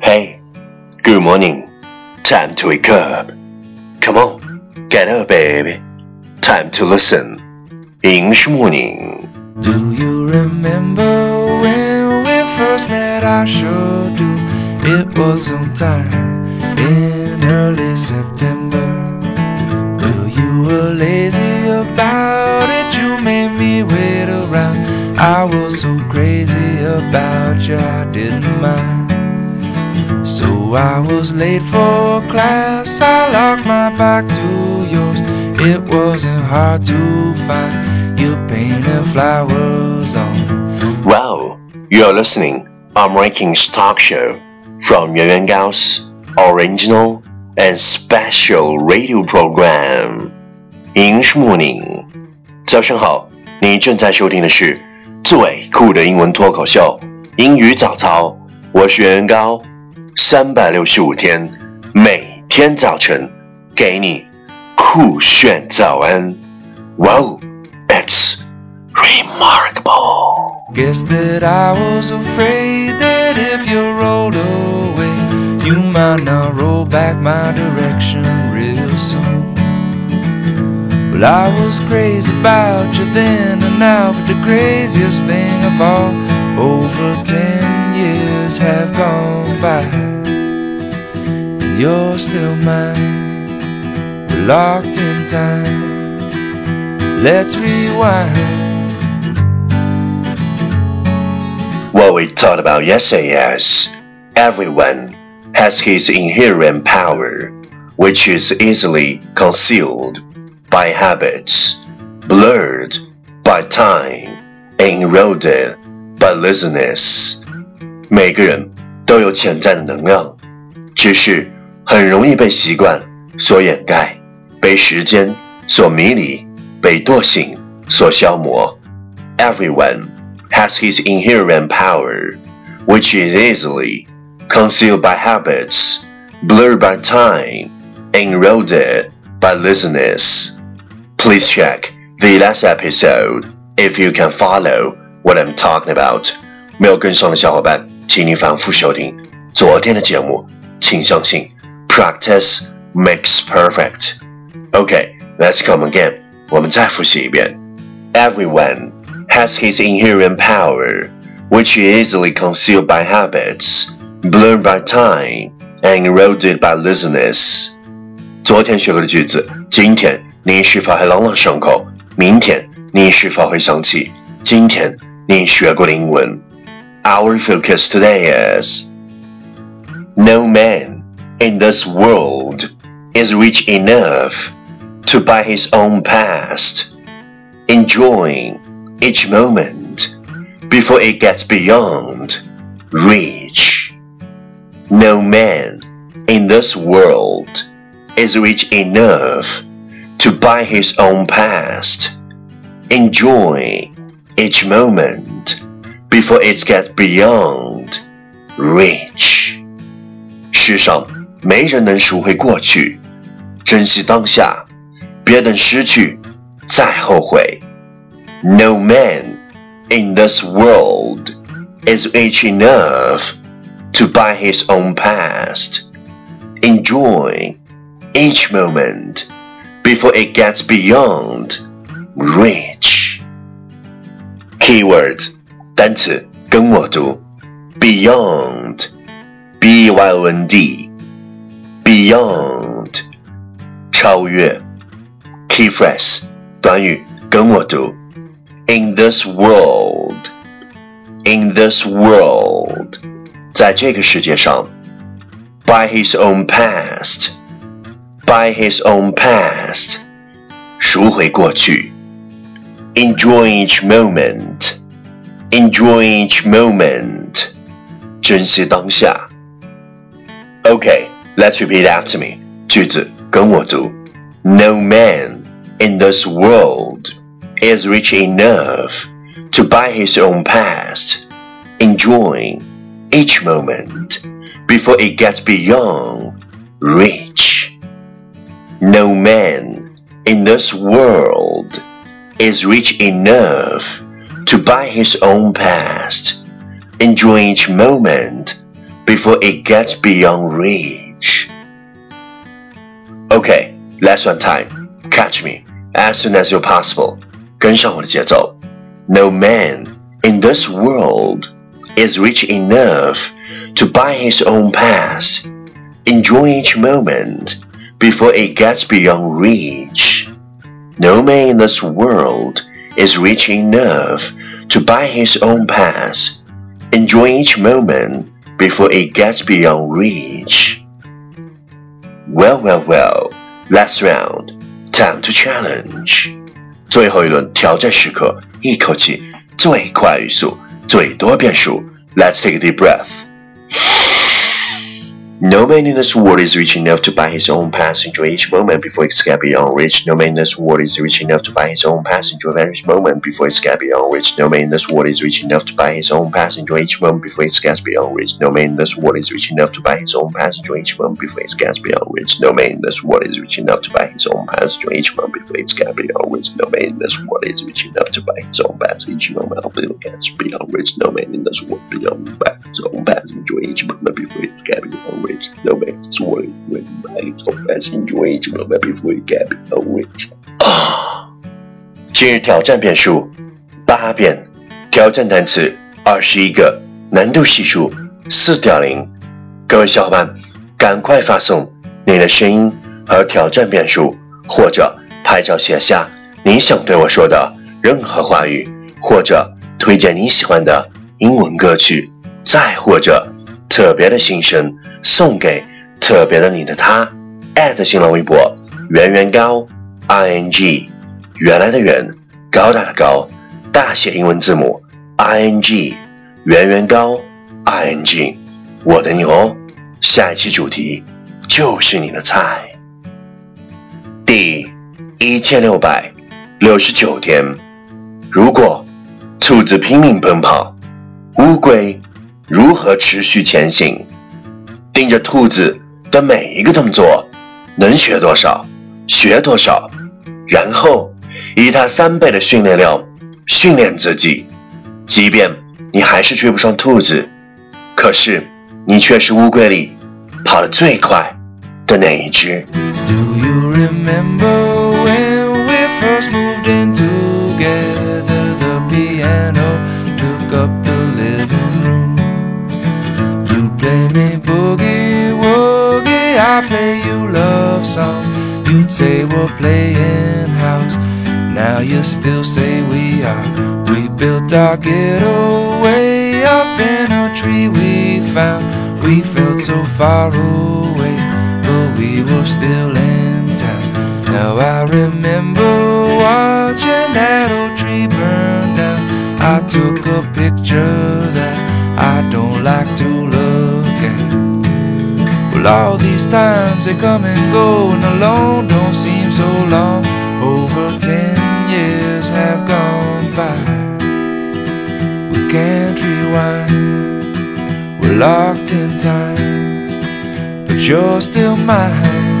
Hey, good morning. Time to wake up. Come on, get up, baby. Time to listen. English morning. Do you remember when we first met? I sure do. It was sometime in early September. Well, you were lazy about it, you made me wait around. I was so crazy about you, I didn't mind. So I was late for class, I locked my back to yours. It wasn't hard to find, you painted flowers on it. Wow, you're listening American's talk show from Yuan Yuan Gao's original and special radio program. English morning. 早上好，你正在收听的是最酷的英文脱口秀——英语早操。我是袁高， 三百六十五天，每天早晨给你酷炫早安。Wow, it's remarkable. Guess that I was afraid that if you rolled away, you might not roll back my direction real soon. Well, I was crazy about you then and now, but the craziest thing of all, over ten years have gone by. And you're still mine, we're locked in time. Let's rewind. What we talked about yesterday is everyone has his inherent power, which is easily concealed by habits, blurred by time, and eroded by laziness. 每个人都有潜在的能量，只是很容易被习惯所掩盖，被时间所迷离，被惰性所消磨。Everyone has his inherent power, which is easily concealed by habits, blurred by time, and eroded by laziness. Please check the last episode if you can follow what I'm talking about. 没有跟上的小伙伴， 请你反复收听昨天的节目。请相信，practice makes perfect. Okay, let's come again. 我们再复习一遍。Everyone has his inherent power, which is easily concealed by habits, blurred by time, and eroded by laziness. 昨天学过的句子，今天你是否还朗朗上口？明天你是否会想起今天你学过的英文 ？Our focus today is No man in this world is rich enough to buy his own past, enjoying each moment before it gets beyond reach. No man in this world is rich enough to buy his own past, enjoying each moment before it gets beyond reach. 世上没人能赎回过去，珍惜当下，别等失去再后悔。No man in this world is rich enough to buy his own past, enjoy each moment before it gets beyond reach. Keywords 单词跟我读，beyond，b y o n d，beyond，超越。Key phrase, 短语跟我读，In this world，in this world，在这个世界上，buy his own past，buy his own past，赎回过去，enjoy each moment。enjoy each moment 珍惜当下。Okay, let's repeat after me. 句子跟我读。No man in this world is rich enough to buy his own past, enjoying each moment before it gets beyond reach. No man in this world is rich enough to buy his own past, enjoying each moment before it gets beyond reach. Okay, last one time. Catch me as soon as you're possible. 跟上我的节奏。No man in this world is rich enough to buy his own pass. Enjoy each moment before it gets beyond reach. No man in this world is rich enough to buy his own pass. Enjoy each moment before it gets beyond reach. Well, well, well. Last round. Time to challenge. 最后一轮挑战时刻，一口气最快语速，最多变数。Let's take a deep breath. No man in this world is rich enough to buy his own pass, enjoy each moment before it's get beyond reach. No man in this world is rich enough to buy his own pass, enjoy each moment before it's get beyond reach. No man in this world is rich enough to buy his own pass, enjoy each moment before it gets beyond reach. No man in this world is rich enough to buy his own pass, enjoy each moment before it gets beyond reach. No man in this world is rich enough to buy his own pass, enjoy each moment before it gets beyond reach. No man in this world is rich enough to buy his own pass, each moment before it gets beyond reach. No man in this world beyond buy his own pass, enjoy each moment before it gets beyond reach. No man 做了一位买头发型 enjoy 这个 baby for gap awake 啊！今日挑战遍数八遍，挑战单词二十一个，难度系数四点零。各位小伙伴，赶快发送你的声音和挑战遍数，或者拍照写下你想对我说的任何话语，或者推荐你喜欢的英文歌曲，再或者特别的心声送给。特别的你的他，@新浪微博圆圆高 i n g，原来的圆，高大的高，大写英文字母 i n g，圆圆高 i n g，我等你哦。下一期主题就是你的菜。第一千六百六十九天，如果兔子拼命奔跑，乌龟如何持续前行？盯着兔子。的每一个动作，能学多少，学多少，然后以它三倍的训练量训练自己，即便你还是追不上兔子，可是你却是乌龟里跑得最快的那一只。I say we're playing house. Now you still say we are. We built our ghetto way up in a tree we found. We felt so far away, but we were still in town. Now I remember watching that old tree burn down. I took a picture that I don't like to look. Well, all these times they come and go, and alone don't seem so long. Over ten years have gone by. We can't rewind, we're locked in time, but you're still mine.